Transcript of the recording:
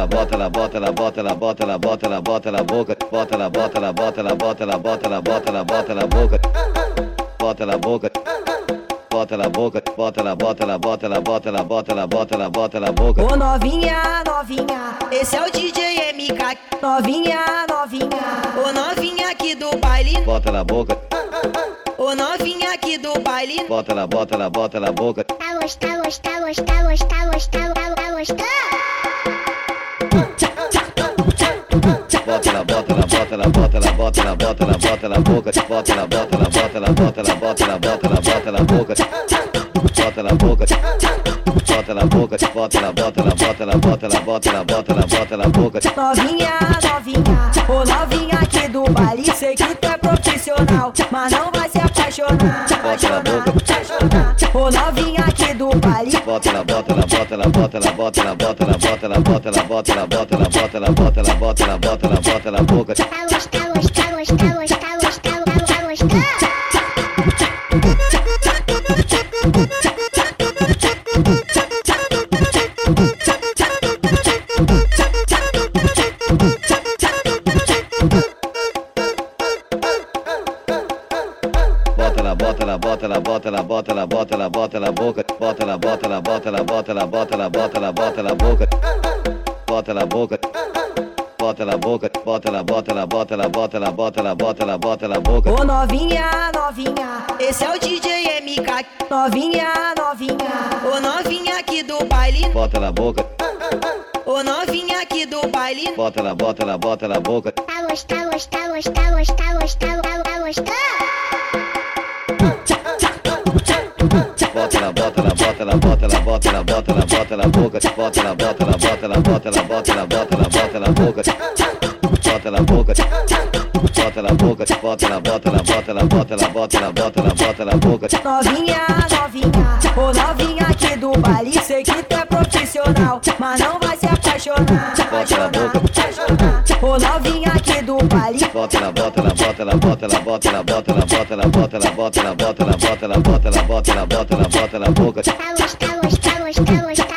ela, bota ela, bota ela, bota ela, bota ela, bota ela, bota ela, boca, bota ela, bota ela, bota ela, bota ela, bota ela, bota ela, bota ela, boca, bota ela, boca. Bota ela boca, bota ela, bota ela, bota ela, bota ela, bota ela, bota ela, bota ela, boca. Ô novinha, novinha, esse é o DJ MK. Novinha, novinha, ô novinha aqui do baile. Bota ela boca, Ô novinha aqui do baile. bota ela, bota ela, bota ela, boca. Tá gostando, gostando, gostando, gostando, gostando, tá gostando? Bota ela, bota ela, bota ela, bota ela, bota ela, bota ela, bota ela, boca. Bota ela, bota ela, bota ela, bota ela, bota ela, bota ela, bota ela, boca. Bota ela boca. Bota ela boca, bota ela, bota ela, bota ela, bota ela, bota ela, bota ela, bota ela, boca. Novinha, novinha, ô novinha aqui do baile. Sei que tu é profissional, mas não vai se apaixonar. Apaixonar, apaixonar. Ô novinha do baile. Bota ela, bota ela, bota ela, bota ela, bota ela, bota ela, bota ela, bota ela, bota ela, bota ela, bota ela, bota ela, bota ela, bota ela, bota ela, boca. Tá gostando, tá gostando? Bota ela, bota ela, bota ela, bota ela, bota ela, bota ela, boca. Bota ela, bota ela, bota ela, bota ela, bota ela, bota ela, bota ela, boca. Bota ela, boca. Bota ela, boca. Bota ela, bota ela, bota ela, bota ela, bota ela, bota ela, bota ela, boca. Ô novinha, novinha, esse é o DJ MK. Novinha, novinha, ô novinha aqui do baile. Bota ela, boca. Ô novinha aqui do baile. Bota ela, bota ela, bota ela, boca. Tá gostando, gostando, gostando, gostando, gostando, tá gostando? Ela, bota ela, bota ela, bota ela, bota ela, bota ela, bota ela, boca. Bota ela, bota ela, bota ela, bota ela, bota ela, bota ela, bota ela, boca. Bota ela, boca. Bota ela, boca. Bota ela, bota ela, bota ela, bota ela, bota ela, bota ela, bota ela, boca. Novinha, novinha, ô novinha aqui do baile. Sei que tu é profissional, mas não vai se apaixonar. Apaixonar, apaixonar. Ô novinha aqui do baile. Bota ela, bota ela, bota ela, bota ela, bota ela, bota ela, bota ela, bota ela, bota ela, bota ela, bota ela, bota ela, bota ela, bota ela, bota ela, boca. Tá gostando, gostando, gostando,